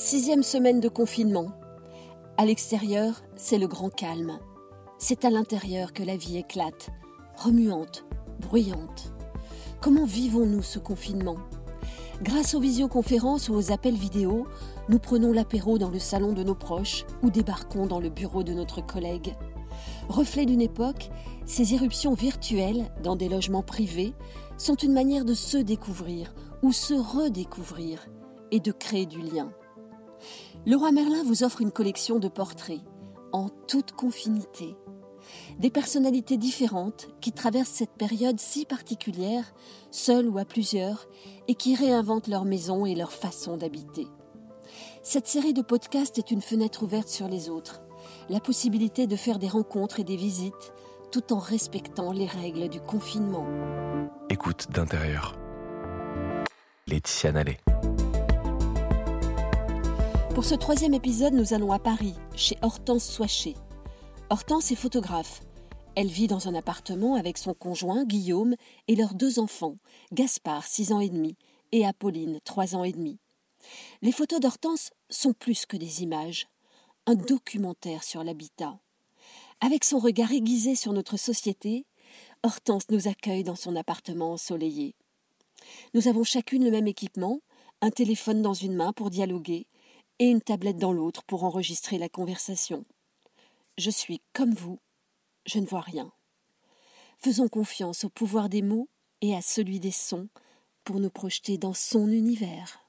Sixième semaine de confinement. À l'extérieur, c'est le grand calme. C'est à l'intérieur que la vie éclate, remuante, bruyante. Comment vivons-nous ce confinement? Grâce aux visioconférences ou aux appels vidéo, nous prenons l'apéro dans le salon de nos proches ou débarquons dans le bureau de notre collègue. Reflet d'une époque, ces irruptions virtuelles dans des logements privés sont une manière de se découvrir ou se redécouvrir et de créer du lien. Le roi Merlin vous offre une collection de portraits, en toute confinité. Des personnalités différentes qui traversent cette période si particulière, seules ou à plusieurs, et qui réinventent leur maison et leur façon d'habiter. Cette série de podcasts est une fenêtre ouverte sur les autres, la possibilité de faire des rencontres et des visites, tout en respectant les règles du confinement. Écoute d'intérieur. Laetitia Nallet. Pour ce troisième épisode, nous allons à Paris, chez Hortense Soichet. Hortense est photographe. Elle vit dans un appartement avec son conjoint, Guillaume, et leurs deux enfants, Gaspard, 6 ans et demi, et Apolline, 3 ans et demi. Les photos d'Hortense sont plus que des images, un documentaire sur l'habitat. Avec son regard aiguisé sur notre société, Hortense nous accueille dans son appartement ensoleillé. Nous avons chacune le même équipement, un téléphone dans une main pour dialoguer, et une tablette dans l'autre pour enregistrer la conversation. Je suis comme vous, je ne vois rien. Faisons confiance au pouvoir des mots et à celui des sons pour nous projeter dans son univers.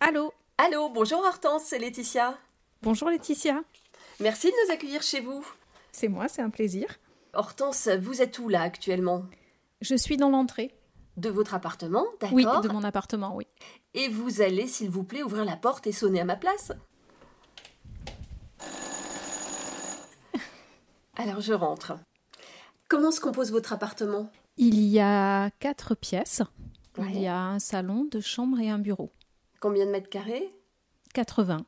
Allô? Allô, bonjour Hortense, c'est Laetitia. Bonjour Laetitia. Merci de nous accueillir chez vous. C'est moi, c'est un plaisir. Hortense, vous êtes où là actuellement? Je suis dans l'entrée. De votre appartement, d'accord Oui, de mon appartement, oui. Et vous allez, s'il vous plaît, ouvrir la porte et sonner à ma place Alors je rentre. Comment se compose votre appartement? Il y a quatre pièces. Il y a un salon, deux chambres et un bureau. Combien de mètres carrés? 80.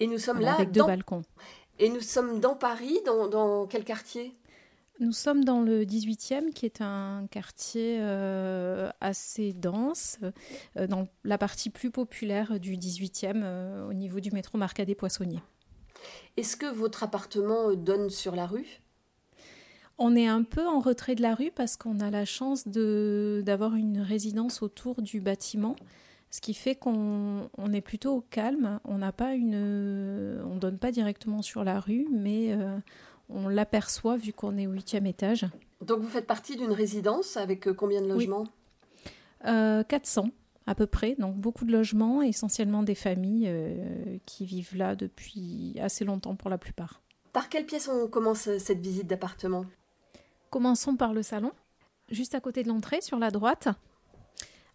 Et nous sommes Voilà, là avec deux balcons. Et nous sommes dans Paris, dans, dans quel quartier? Nous sommes dans le 18e, qui est un quartier euh, assez dense, euh, dans la partie plus populaire du 18e, euh, au niveau du métro Marcadet Poissonnier. Est-ce que votre appartement donne sur la rue? On est un peu en retrait de la rue parce qu'on a la chance d'avoir une résidence autour du bâtiment, ce qui fait qu'on on est plutôt au calme. On n'a pas une, on donne pas directement sur la rue, mais on l'aperçoit vu qu'on est au huitième étage. Donc vous faites partie d'une résidence avec euh, combien de Oui. logements? Euh, 400 à peu près, donc beaucoup de logements, essentiellement des familles euh, qui vivent là depuis assez longtemps pour la plupart. Par quelle pièce on commence cette visite d'appartement? Commençons par le salon, juste à côté de l'entrée, sur la droite.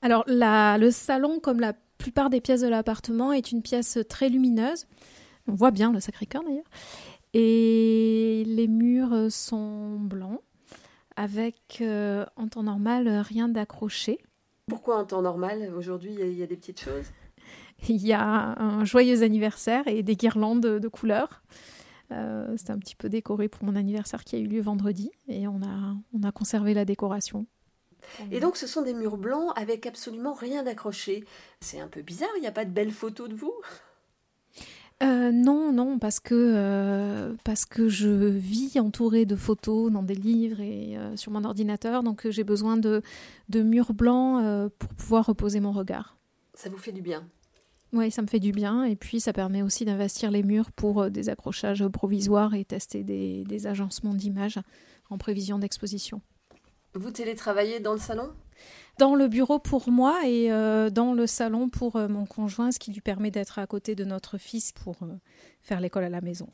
Alors, la- le salon, comme la plupart des pièces de l'appartement, est une pièce très lumineuse. On voit bien le Sacré-Cœur d'ailleurs. Et les murs sont blancs, avec euh, en temps normal rien d'accroché. Pourquoi en temps normal Aujourd'hui, il y a- il y, a des petites choses? Il y a un joyeux anniversaire et des guirlandes de couleurs. Euh, C'était un petit peu décoré pour mon anniversaire qui a eu lieu vendredi et on a, on a conservé la décoration. Et donc, ce sont des murs blancs avec absolument rien d'accroché. C'est un peu bizarre, il n'y a pas de belles photos de vous? Euh, non, non, parce que, euh, parce que je vis entourée de photos dans des livres et euh, sur mon ordinateur, donc j'ai besoin de, de murs blancs pour pouvoir reposer mon regard. Ça vous fait du bien. Oui, ça me fait du bien et puis ça permet aussi d'investir les murs pour des accrochages provisoires et tester des, des agencements d'images en prévision d'exposition. Vous télétravaillez dans le salon? Dans le bureau pour moi et euh, dans le salon pour euh, mon conjoint, ce qui lui permet d'être à côté de notre fils pour euh, faire l'école à la maison.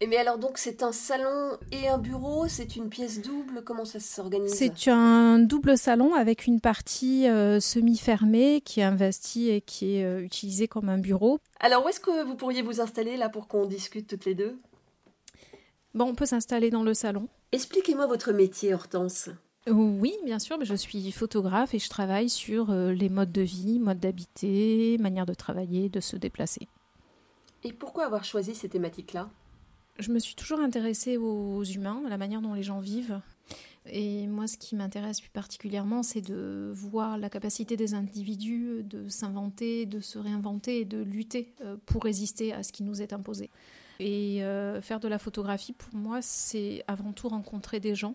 Et mais alors, donc, c'est un salon et un bureau C'est une pièce double Comment ça s'organise? C'est un double salon avec une partie semi-fermée qui est investie et qui est utilisée comme un bureau. Alors, où est-ce que vous pourriez vous installer là pour qu'on discute toutes les deux? Bon, on peut s'installer dans le salon. Expliquez-moi votre métier, Hortense. Oui, bien sûr, mais je suis photographe et je travaille sur euh, les modes de vie, modes d'habiter, manière de travailler, de se déplacer. Et pourquoi avoir choisi ces thématiques-là? Je me suis toujours intéressée aux humains, à la manière dont les gens vivent. Et moi, ce qui m'intéresse plus particulièrement, c'est de voir la capacité des individus de s'inventer, de se réinventer et de lutter euh, pour résister à ce qui nous est imposé. Et euh, faire de la photographie, pour moi, c'est avant tout rencontrer des gens.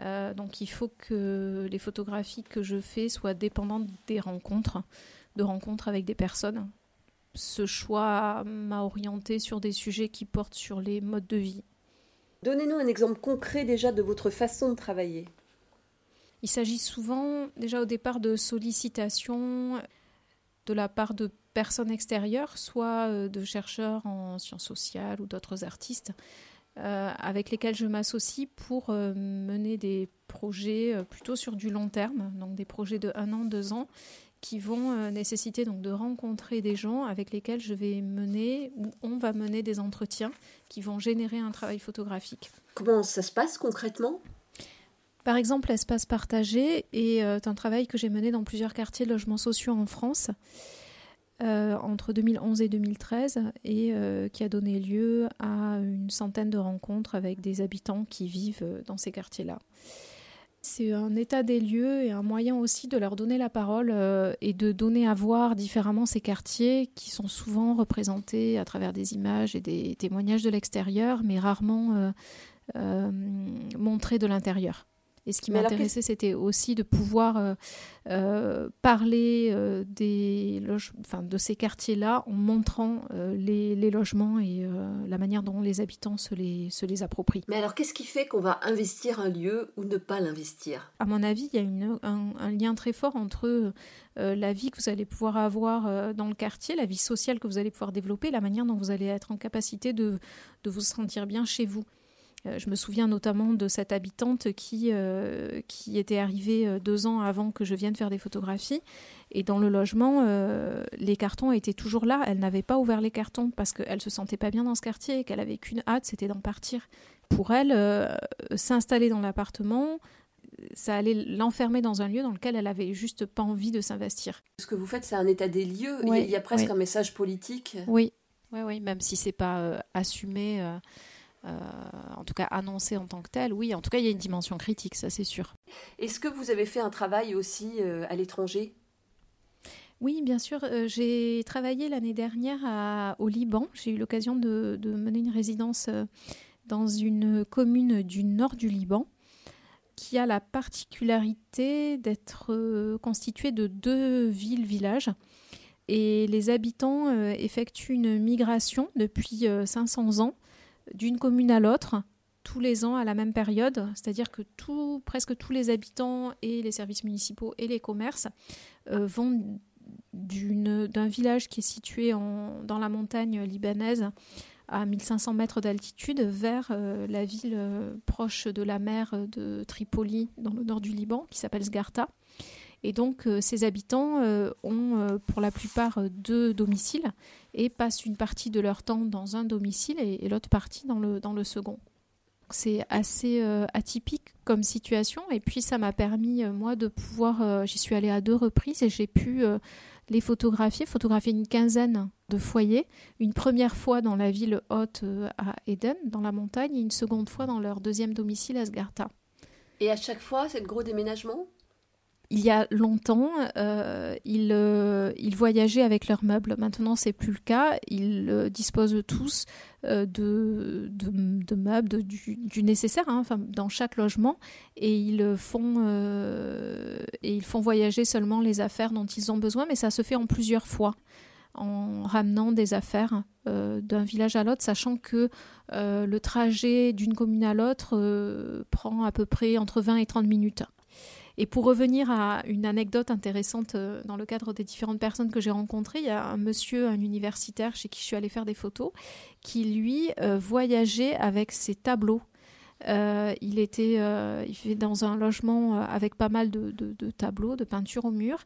Euh, donc il faut que les photographies que je fais soient dépendantes des rencontres, de rencontres avec des personnes. Ce choix m'a orienté sur des sujets qui portent sur les modes de vie, Donnez-nous un exemple concret déjà de votre façon de travailler. Il s'agit souvent déjà au départ de sollicitations de la part de personnes extérieures, soit euh, de chercheurs en sciences sociales ou d'autres artistes, avec lesquels je m'associe pour euh, mener des projets plutôt sur du long terme, donc des projets de un an, deux ans, qui vont euh, nécessiter donc de rencontrer des gens avec lesquels je vais mener ou on va mener des entretiens qui vont générer un travail photographique. Comment ça se passe concrètement? Par exemple, l'espace partagé est euh, un travail que j'ai mené dans plusieurs quartiers de logements sociaux en France euh, entre 2011 et 2013 et qui a donné lieu à une centaine de rencontres avec des habitants qui vivent dans ces quartiers-là. C'est un état des lieux et un moyen aussi de leur donner la parole euh, et de donner à voir différemment ces quartiers qui sont souvent représentés à travers des images et des témoignages de l'extérieur, mais rarement euh, euh, montrés de l'intérieur. Et ce qui m'intéressait, c'était aussi de pouvoir euh, euh, parler euh, des enfin, de ces quartiers-là en montrant les, les, logements et la manière dont les habitants se les, se les approprient. Mais alors, qu'est-ce qui fait qu'on va investir un lieu ou ne pas l'investir? À mon avis, il y a une, un, un, lien très fort entre la vie que vous allez pouvoir avoir dans le quartier, la vie sociale que vous allez pouvoir développer, la manière dont vous allez être en capacité de, de vous sentir bien chez vous. Euh, je me souviens notamment de cette habitante qui, euh, qui était arrivée euh, deux ans avant que je vienne faire des photographies. Et dans le logement, les cartons étaient toujours là. Elle n'avait pas ouvert les cartons parce qu'elle se sentait pas bien dans ce quartier et qu'elle avait qu'une hâte, c'était d'en partir. Pour elle, s'installer dans l'appartement, ça allait l'enfermer dans un lieu dans lequel elle avait juste pas envie de s'investir. Ce que vous faites, c'est un état des lieux. il y a presque un message politique. Oui, oui, oui, même si c'est pas assumé. Euh, en tout cas annoncé en tant que tel, oui, en tout cas, il y a une dimension critique, ça c'est sûr. Est-ce que vous avez fait un travail aussi euh, à l'étranger? Oui, bien sûr. Euh, j'ai travaillé l'année dernière au Liban. J'ai eu l'occasion de, mener une résidence dans une commune du nord du Liban qui a la particularité d'être constituée de deux villes-villages. Et les habitants effectuent une migration depuis 500 ans d'une commune à l'autre tous les ans à la même période, c'est-à-dire que presque tous les habitants et les services municipaux et les commerces euh, vont d'un village qui est situé dans la montagne libanaise à 1500 mètres d'altitude vers euh, la ville euh, proche de la mer de Tripoli dans le nord du Liban qui s'appelle Sgarta. Et donc, euh, ces habitants euh, ont euh, pour la plupart deux domiciles et passent une partie de leur temps dans un domicile et, l'autre partie dans le, dans le second. C'est assez atypique comme situation et puis ça m'a permis, moi, de pouvoir, j'y suis allée à deux reprises et j'ai pu les photographier, photographier une quinzaine de foyers, une première fois dans la ville haute à Eden, dans la montagne, et une seconde fois dans leur deuxième domicile à Sgarta. Et à chaque fois, c'est le gros déménagement? Il y a longtemps, euh, euh, ils, voyageaient avec leurs meubles. Maintenant, c'est plus le cas. Ils euh, disposent tous de, meubles, du, nécessaire, hein, dans chaque logement, et ils font et ils font voyager seulement les affaires dont ils ont besoin. Mais ça se fait en plusieurs fois, en ramenant des affaires d'un village à l'autre, sachant que le trajet d'une commune à l'autre prend à peu près entre 20 et 30 minutes. Et pour revenir à une anecdote intéressante euh, dans le cadre des différentes personnes que j'ai rencontrées, il y a un monsieur, un universitaire chez qui je suis allée faire des photos, qui lui euh, voyageait avec ses tableaux. Euh, il était, il fait dans un logement avec pas mal de, tableaux, de peintures au mur,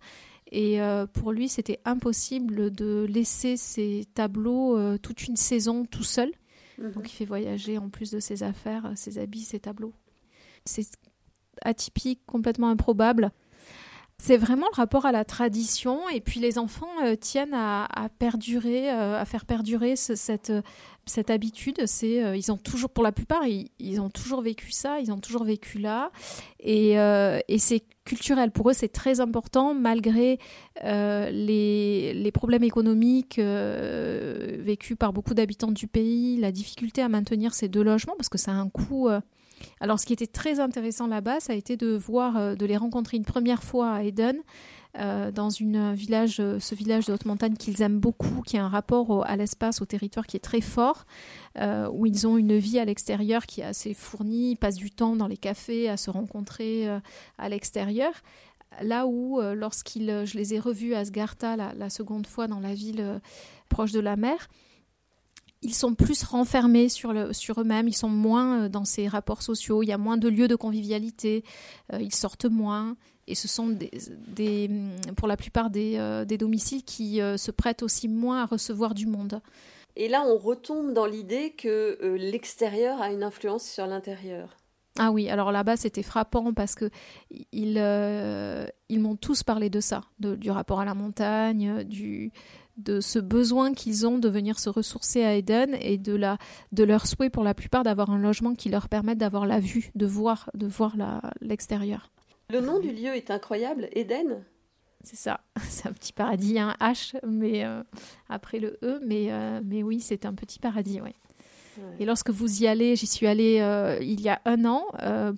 et pour lui c'était impossible de laisser ses tableaux toute une saison tout seul. Mhm. Donc il fait voyager en plus de ses affaires, ses habits, ses tableaux. C'est atypique, complètement improbable. c'est vraiment le rapport à la tradition et puis les enfants euh, tiennent à, perdurer, euh, à faire perdurer cette, cette habitude. C'est, ils ont toujours, pour la plupart, ils, ont toujours vécu ça, ils ont toujours vécu là et, c'est culturel. Pour eux, c'est très important malgré les, problèmes économiques vécus par beaucoup d'habitants du pays, la difficulté à maintenir ces deux logements parce que ça a un coût alors, ce qui était très intéressant là-bas, ça a été de voir, euh, de les rencontrer une première fois à Eden, euh, dans une village, euh, ce village de haute montagne qu'ils aiment beaucoup, qui a un rapport à l'espace, au territoire qui est très fort, où ils ont une vie à l'extérieur qui est assez fournie, ils passent du temps dans les cafés à se rencontrer à l'extérieur. Là où, lorsqu'ils, je les ai revus à Sgarta la seconde fois dans la ville proche de la mer, ils sont plus renfermés sur, le, sur eux-mêmes, ils sont moins euh, dans ces rapports sociaux, il y a moins de lieux de convivialité, euh, ils sortent moins. Et ce sont des, mm, pour la plupart des, euh, des domiciles qui se prêtent aussi moins à recevoir du monde. Et là, on retombe dans l'idée que l'extérieur a une influence sur l'intérieur. Ah oui, alors là-bas c'était frappant parce que ils, ils m'ont tous parlé de ça, du rapport à la montagne, du, de ce besoin qu'ils ont de venir se ressourcer à Eden et de, la, de leur souhait pour la plupart d'avoir un logement qui leur permette d'avoir la vue, de voir, de voir l'extérieur. Le nom du lieu est incroyable, Eden c'est ça, c'est un petit paradis, un H, mais euh, après le E, mais, euh, mais oui, c'est un petit paradis, oui. Et lorsque vous y allez, j'y suis allée euh, il y a un an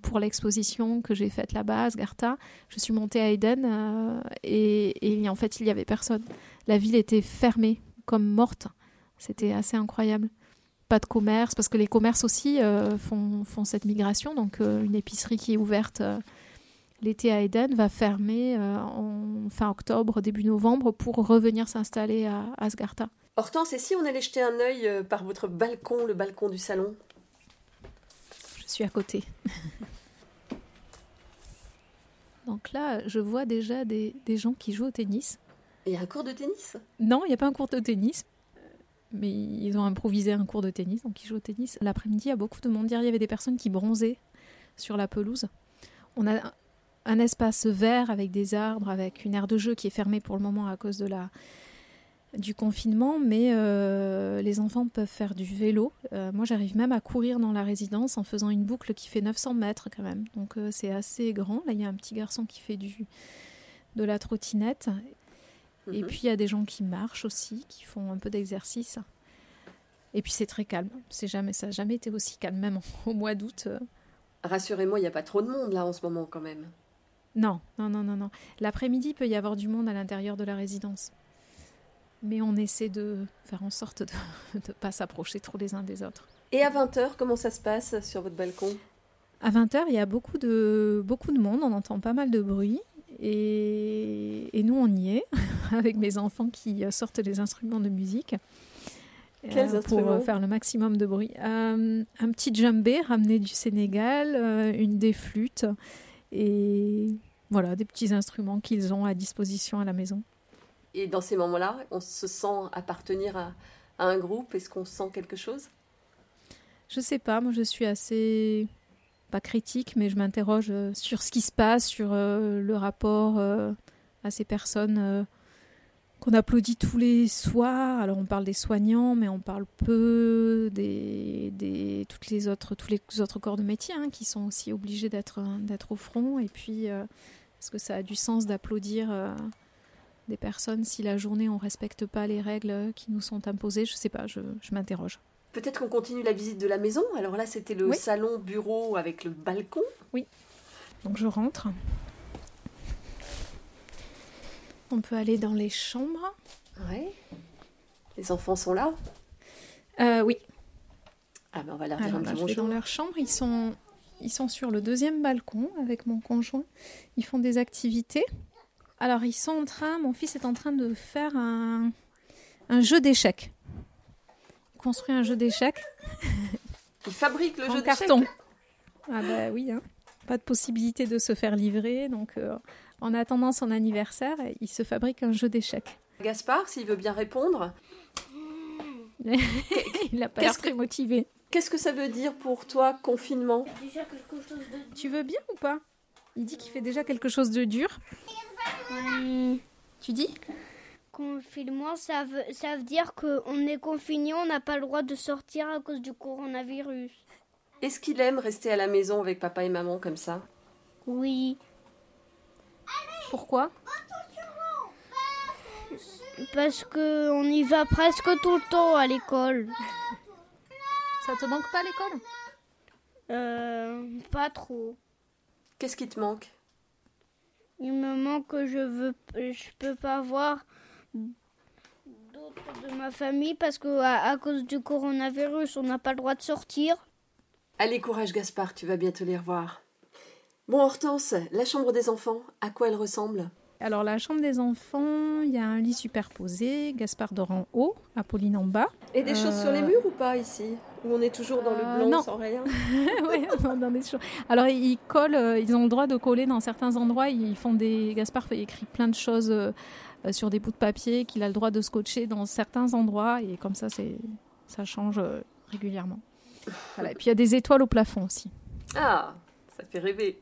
pour l'exposition que j'ai faite là-bas à Sgarta. Je suis montée à Eden et, et, en fait, il n'y avait personne la ville était fermée, comme morte. C'était assez incroyable. Pas de commerce, parce que les commerces aussi euh, font, font, cette migration. Donc, euh, une épicerie qui est ouverte euh, l'été à Eden va fermer en fin octobre, début novembre, pour revenir s'installer à Asgartha. Hortense, et si on allait jeter un œil par votre balcon, le balcon du salon? Je suis à côté. Donc là, je vois déjà des, des gens qui jouent au tennis. Il y a un cours de tennis? Non, il n'y a pas un cours de tennis. Mais ils ont improvisé un cours de tennis, donc ils jouent au tennis. L'après-midi, il y a beaucoup de monde. Hier, il y avait des personnes qui bronzaient sur la pelouse. On a un espace vert avec des arbres, avec une aire de jeu qui est fermée pour le moment à cause de la, du confinement, mais euh, les enfants peuvent faire du vélo. Euh, moi, j'arrive même à courir dans la résidence en faisant une boucle qui fait 900 mètres quand même. Donc, euh, c'est assez grand. Là, il y a un petit garçon qui fait du, de la trottinette. Et mhm. puis il y a des gens qui marchent aussi, qui font un peu d'exercice. Et puis c'est très calme. C'est jamais ça n'a jamais été aussi calme, même au mois d'août. Euh. Rassurez-moi, il n'y a pas trop de monde là en ce moment quand même. Non, non, non, non, non. L'après-midi, il peut y avoir du monde à l'intérieur de la résidence. Mais on essaie de faire en sorte de ne pas s'approcher trop les uns des autres. Et à 20h, comment ça se passe sur votre balcon? À 20h, il y a beaucoup de, beaucoup de monde, on entend pas mal de bruit. Et, nous, on y est, avec mes enfants qui sortent des instruments de musique. Quels euh, pour faire le maximum de bruit. Euh, un petit djembé ramené du Sénégal, euh, une des flûtes et voilà des petits instruments qu'ils ont à disposition à la maison. Et dans ces moments-là, on se sent appartenir à, à un groupe? Est-ce qu'on sent quelque chose? Je sais pas. Moi, je suis assez pas critique, mais je m'interroge euh, sur ce qui se passe, sur euh, le rapport euh, à ces personnes qu'on applaudit tous les soirs. Alors on parle des soignants, mais on parle peu des, des toutes les autres, tous les autres corps de métier hein, qui sont aussi obligés d'être d'être au front. Et puis, est-ce que ça a du sens d'applaudir des personnes si la journée on respecte pas les règles qui nous sont imposées Je sais pas, je m'interroge. Peut-être qu'on continue la visite de la maison. Alors là, c'était le salon bureau avec le balcon. Oui. Donc je rentre. On peut aller dans les chambres. Oui. Les enfants sont là euh, Oui. Ah ben on va leur dire un petit bonjour. dans leur chambre. Ils sont, ils sont sur le deuxième balcon avec mon conjoint. Ils font des activités. Alors ils sont en train, mon fils est en train de faire un, un jeu d'échecs construit un jeu d'échecs. Il fabrique le en jeu carton. Ah bah oui, hein. pas de possibilité de se faire livrer, donc euh, en attendant son anniversaire, il se fabrique un jeu d'échecs. Gaspard, s'il veut bien répondre. il n'a pas l'air très motivé. Qu'est-ce que ça veut dire pour toi, confinement? Tu veux bien ou pas? Il dit qu'il fait déjà quelque chose de dur. Hum, Tu dis? Confinement, ça veut, ça veut dire qu'on est confiné, on n'a pas le droit de sortir à cause du coronavirus. Est-ce qu'il aime rester à la maison avec papa et maman comme ça? Oui, Pourquoi parce que on y va presque tout le temps à l'école. Ça te manque pas l'école Euh, pas trop. Qu'est-ce qui te manque Il me manque que je veux, je peux pas voir d'autres de ma famille parce que à, à cause du coronavirus, on n'a pas le droit de sortir. Allez, courage Gaspard, tu vas bientôt les revoir. Bon, Hortense, la chambre des enfants, à quoi elle ressemble? Alors la chambre des enfants, il y a un lit superposé, Gaspard dort en haut, Apolline en bas. Et des choses sur les Euh, murs ou pas ici? Où on est toujours dans le Euh, blanc non. sans rien? Ouais, dans des choses. Alors ils collent, euh, ils ont le droit de coller dans certains endroits. Ils font des. Gaspard fait écrit plein de choses sur des bouts de papier qu'il a le droit de scotcher dans certains endroits et comme ça c'est ça change régulièrement. Voilà. Et puis il y a des étoiles au plafond aussi. Ah, ça fait rêver.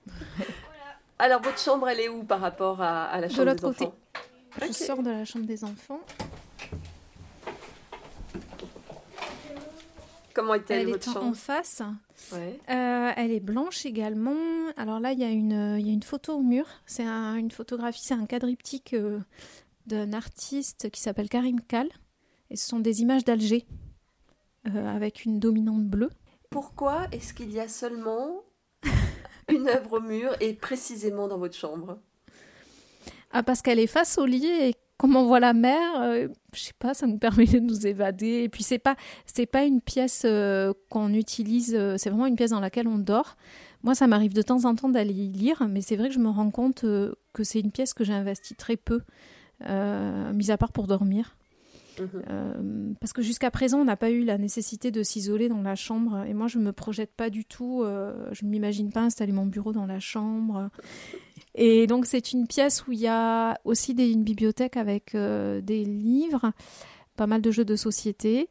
Alors, votre chambre, elle est où par rapport à, à la De chambre l'autre des côté. enfants Je Ok. sors de la chambre des enfants. Comment est-elle, Elle votre est en, en chambre? face. Ouais. Euh, elle est blanche également. Alors là, il y a une, il y a une photo au mur. C'est un- une photographie, c'est un quadriptyque euh, d'un artiste qui s'appelle Karim Kal. Et ce sont des images d'Alger euh, avec une dominante bleue. Pourquoi est-ce qu'il y a seulement une œuvre au mur et précisément dans votre chambre Ah, parce qu'elle est face au lit et comme on voit la mer, euh, je sais pas, ça nous permet de nous évader. Et puis c'est pas, c'est pas une pièce euh, qu'on utilise, euh, c'est vraiment une pièce dans laquelle on dort. Moi, ça m'arrive de temps en temps d'aller y lire, mais c'est vrai que je me rends compte euh, que c'est une pièce que j'ai investie très peu, mis à part pour dormir. Mhm. Euh, parce que jusqu'à présent, on n'a pas eu la nécessité de s'isoler dans la chambre. Et moi, je me projette pas du tout. euh, je ne m'imagine pas installer mon bureau dans la chambre. Et donc, c'est une pièce où il y a aussi une bibliothèque avec euh, des livres, pas mal de jeux de société,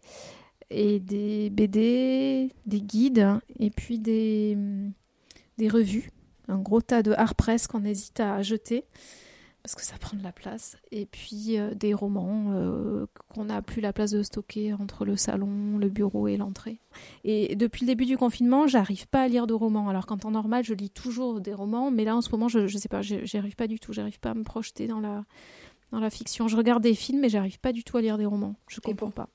et des BD, des guides, et puis des, des revues. Un gros tas de hard press qu'on hésite à jeter parce que ça prend de la place. Et puis euh, des romans euh, qu'on n'a plus la place de stocker entre le salon, le bureau et l'entrée. Et depuis le début du confinement, j'arrive pas à lire de romans. Alors qu'en temps normal, je lis toujours des romans, mais là en ce moment, je, je sais pas, j'y j'y arrive pas du tout. J'arrive pas à me projeter dans la dans la fiction. Je regarde des films, mais j'arrive pas du tout à lire des romans. Je comprends pas.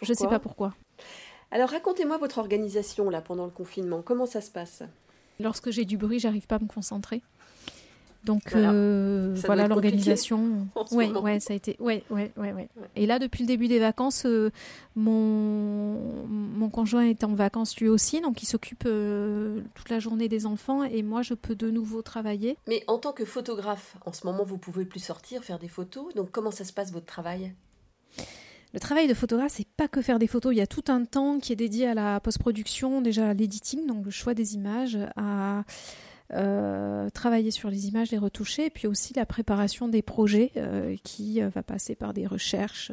Je sais Pourquoi pas pourquoi. Alors, racontez-moi votre organisation là pendant le confinement. Comment ça se passe? Lorsque j'ai du bruit, j'arrive pas à me concentrer. Donc Voilà. euh, voilà l'organisation. Ouais, ouais, ça a été. Ouais, ouais, ouais. Ouais. Et là, depuis le début des vacances, euh, mon mon conjoint est en vacances lui aussi, donc il s'occupe euh, toute la journée des enfants et moi, je peux de nouveau travailler. Mais en tant que photographe, en ce moment, vous pouvez plus sortir, faire des photos. Donc, comment ça se passe votre travail? Le travail de photographe, c'est pas que faire des photos. Il y a tout un temps qui est dédié à la post-production, déjà à l'editing, donc le choix des images, à euh, travailler sur les images, les retoucher, et puis aussi la préparation des projets euh, qui euh, va passer par des recherches,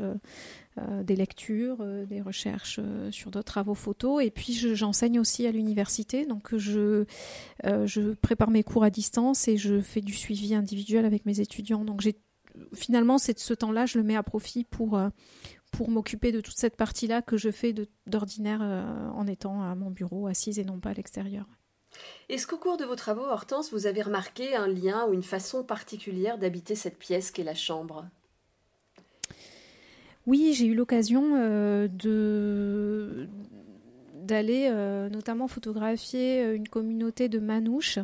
des lectures, des recherches sur d'autres travaux photos. Et puis je- j'enseigne aussi à l'université, donc je, prépare mes cours à distance et je fais du suivi individuel avec mes étudiants. Donc finalement ce temps-là, je le mets à profit pour m'occuper de toute cette partie-là que je fais d'ordinaire en étant à mon bureau assise et non pas à l'extérieur. Est-ce qu'au cours de vos travaux, Hortense, vous avez remarqué un lien ou une façon particulière d'habiter cette pièce qu'est la chambre? Oui, j'ai eu l'occasion euh, d'aller euh, notamment photographier euh, une communauté de manouches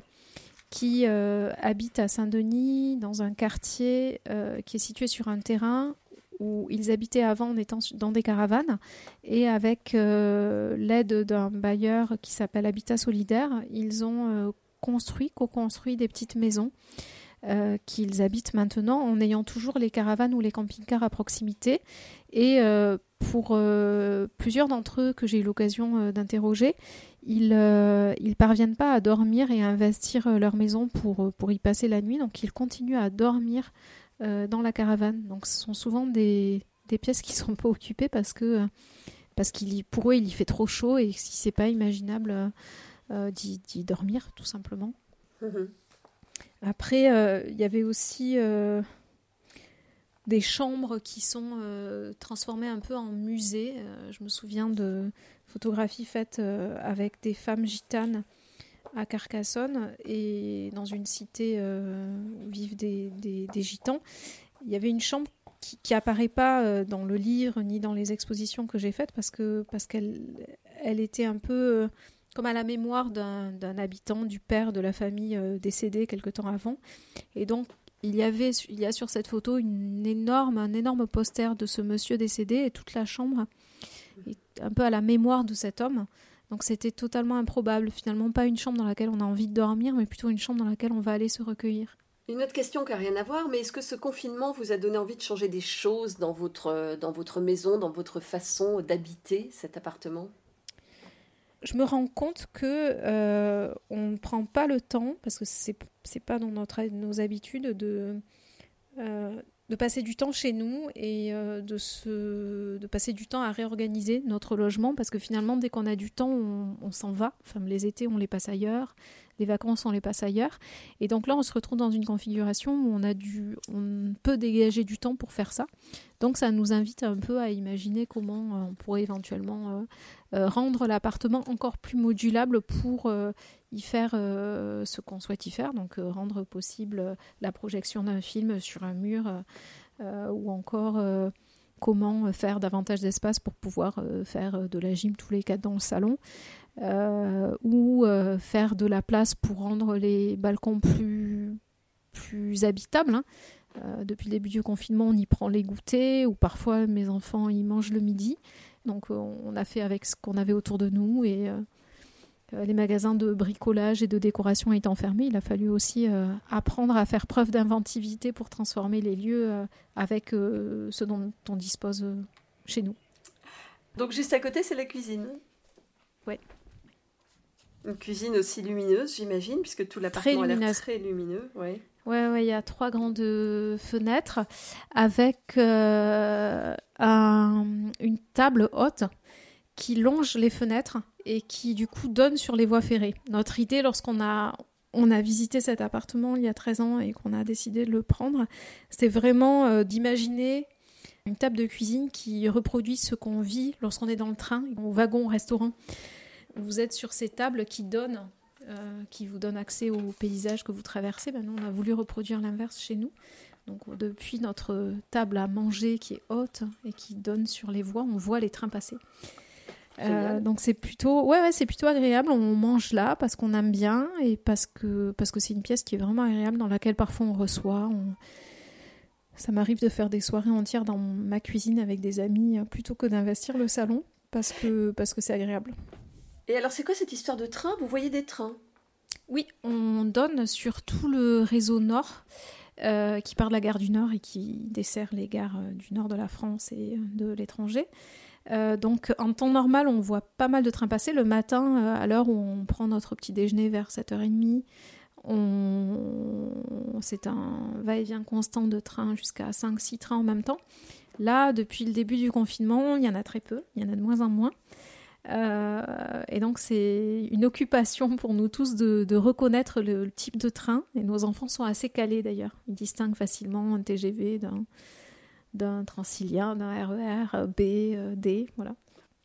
qui euh, habitent à Saint-Denis dans un quartier qui est situé sur un terrain où ils habitaient avant en étant dans des caravanes et avec euh, l'aide d'un bailleur qui s'appelle Habitat Solidaire, ils ont euh, construit, co-construit des petites maisons euh, qu'ils habitent maintenant en ayant toujours les caravanes ou les camping-cars à proximité. Et pour plusieurs d'entre eux que j'ai eu l'occasion d'interroger, ils ils parviennent pas à dormir et à investir leur maison pour, pour y passer la nuit. Donc ils continuent à dormir euh, dans la caravane. Donc ce sont souvent des, des pièces qui sont pas occupées parce que euh, parce qu'il pour eux il y fait trop chaud et si c'est pas imaginable euh, d'y dormir tout simplement. Mhm. Après, il y avait aussi des chambres qui sont euh, transformées un peu en musée. Euh, je me souviens de photographies faites euh, avec des femmes gitanes à Carcassonne et dans une cité vivent des, gitans. Il y avait une chambre qui, qui apparaît pas euh, dans le livre ni dans les expositions que j'ai faites parce que parce qu'elle elle était un peu euh, comme à la mémoire d'un habitant, du père de la famille euh, décédé quelque temps avant. Et donc, il y avait, il y a sur cette photo une énorme, un énorme poster de ce monsieur décédé et toute la chambre est un peu à la mémoire de cet homme. Donc c'était totalement improbable. Finalement, pas une chambre dans laquelle on a envie de dormir, mais plutôt une chambre dans laquelle on va aller se recueillir. Une autre question qui n'a rien à voir, mais est-ce que ce confinement vous a donné envie de changer des choses dans votre, dans votre maison, dans votre façon d'habiter cet appartement? Je me rends compte que euh, on ne prend pas le temps parce que c'est c'est pas dans notre nos habitudes de euh, de passer du temps chez nous et euh, de se de passer du temps à réorganiser notre logement parce que finalement dès qu'on a du temps on, on s'en va. Enfin les étés on les passe ailleurs les vacances on les passe ailleurs. Et donc là on se retrouve dans une configuration où on a du on peut dégager du temps pour faire ça. Donc ça nous invite un peu à imaginer comment euh, on pourrait éventuellement euh, euh, rendre l'appartement encore plus modulable pour y faire ce qu'on souhaite y faire, donc rendre possible la projection d'un film sur un mur ou encore comment faire davantage d'espace pour pouvoir faire de la gym tous les quatre dans le salon ou euh, faire de la place pour rendre les balcons plus, plus habitables. hein. Euh, depuis le début du confinement, on y prend les goûters ou parfois mes enfants y mangent le midi. Donc euh, on a fait avec ce qu'on avait autour de nous et euh, euh, les magasins de bricolage et de décoration étant fermés, il a fallu aussi euh, apprendre à faire preuve d'inventivité pour transformer les lieux euh, avec euh, ce dont on dispose euh, chez nous. Donc juste à côté, c'est la cuisine. Ouais. Une cuisine aussi lumineuse, j'imagine, puisque tout l'appartement a l'air très lumineux. Ouais. Ouais, ouais, il y a trois grandes fenêtres avec euh, un- une table haute qui longe les fenêtres et qui du coup donne sur les voies ferrées. Notre idée lorsqu'on a on a visité cet appartement il y a 13 ans et qu'on a décidé de le prendre, c'était vraiment euh, d'imaginer une table de cuisine qui reproduit ce qu'on vit lorsqu'on est dans le train, au wagon, au restaurant. Vous êtes sur ces tables qui donnent euh, qui vous donne accès au paysage que vous traversez. Ben, nous, on a voulu reproduire l'inverse chez nous. Donc, depuis notre table à manger qui est haute et qui donne sur les voies, on voit les trains passer. Euh, donc c'est plutôt ouais, ouais c'est plutôt agréable on mange là parce qu'on aime bien et parce que parce que c'est une pièce qui est vraiment agréable dans laquelle parfois on reçoit on- ça m'arrive de faire des soirées entières dans ma cuisine avec des amis euh, plutôt que d'investir le salon parce que parce que c'est agréable Et alors, c'est quoi cette histoire de train? Vous voyez des trains? Oui, on donne sur tout le réseau nord euh, qui part de la gare du Nord et qui dessert les gares euh, du nord de la France et euh, de l'étranger. Donc en temps normal, on voit pas mal de trains passer. Le matin, à l'heure où on prend notre petit déjeuner vers 7h30, on... c'est un va-et-vient constant de trains jusqu'à 5-6 trains en même temps. Là, depuis le début du confinement, il y en a très peu, il y en a de moins en moins. Euh, et donc c'est une occupation pour nous tous de, de reconnaître le, le type de train. Et nos enfants sont assez calés d'ailleurs. Ils distinguent facilement un TGV d'un d'un Transilien, d'un RER, B, euh, D, voilà.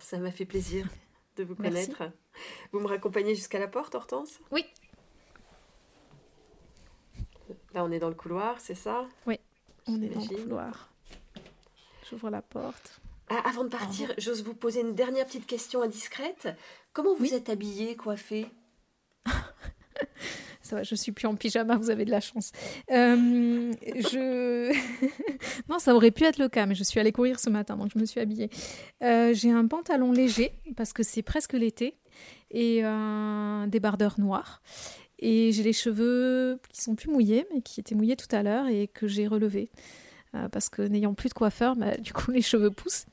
Ça m'a fait plaisir de vous Merci. connaître. Vous me raccompagnez jusqu'à la porte, Hortense? Oui. Là, on est dans le couloir, c'est ça? On est dans le couloir. J'ouvre la porte. Ah, avant de partir, j'ose vous poser une dernière petite question indiscrète. Comment vous Oui. êtes habillée, coiffée? Ça va, je suis plus en pyjama, vous avez de la chance. Euh, je... non, ça aurait pu être le cas, mais je suis allée courir ce matin, donc je me suis habillée. Euh, J'ai un pantalon léger, parce que c'est presque l'été, et un débardeur noir. Et j'ai les cheveux qui sont plus mouillés, mais qui étaient mouillés tout à l'heure, et que j'ai relevés. Euh, parce que n'ayant plus de coiffeur, bah, du coup, les cheveux poussent.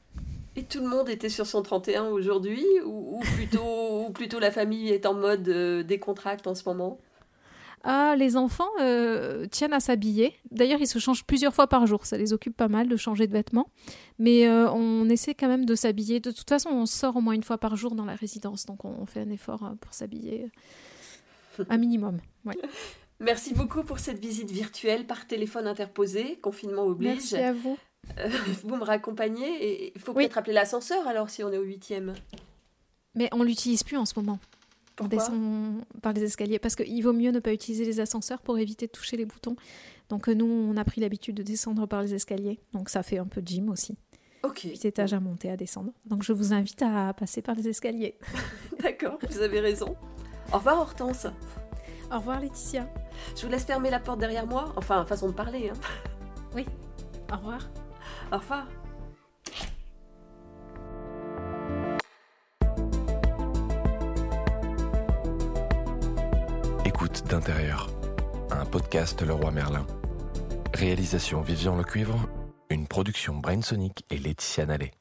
Et tout le monde était sur son 31 aujourd'hui ou, ou plutôt, ou plutôt la famille est en mode euh, décontracte en ce moment? Ah, les enfants euh, tiennent à s'habiller. D'ailleurs, ils se changent plusieurs fois par jour. Ça les occupe pas mal de changer de vêtements. Mais euh, on essaie quand même de s'habiller. De toute façon, on sort au moins une fois par jour dans la résidence. Donc, on, fait un effort euh, pour s'habiller. un minimum. Ouais. Merci beaucoup pour cette visite virtuelle par téléphone interposé, confinement oblige. Merci à vous. Euh, vous me raccompagnez et il faut Oui. peut-être appeler l'ascenseur alors si on est au huitième. Mais on l'utilise plus en ce moment. On Pourquoi descend par les escaliers parce qu'il vaut mieux ne pas utiliser les ascenseurs pour éviter de toucher les boutons. Donc euh, nous, on a pris l'habitude de descendre par les escaliers. Donc ça fait un peu de gym aussi. Ok. Huit étages à monter, à descendre. Donc je vous invite à passer par les escaliers. D'accord, vous avez raison. Au revoir Hortense. Au revoir Laetitia. Je vous laisse fermer la porte derrière moi. Enfin, façon de parler. Hein. Oui. Au revoir. Au revoir. Écoute d'intérieur. Un podcast Leroy Merlin. Réalisation Vivian Le Cuivre. Une production Brainsonic et Laetitia Nallet.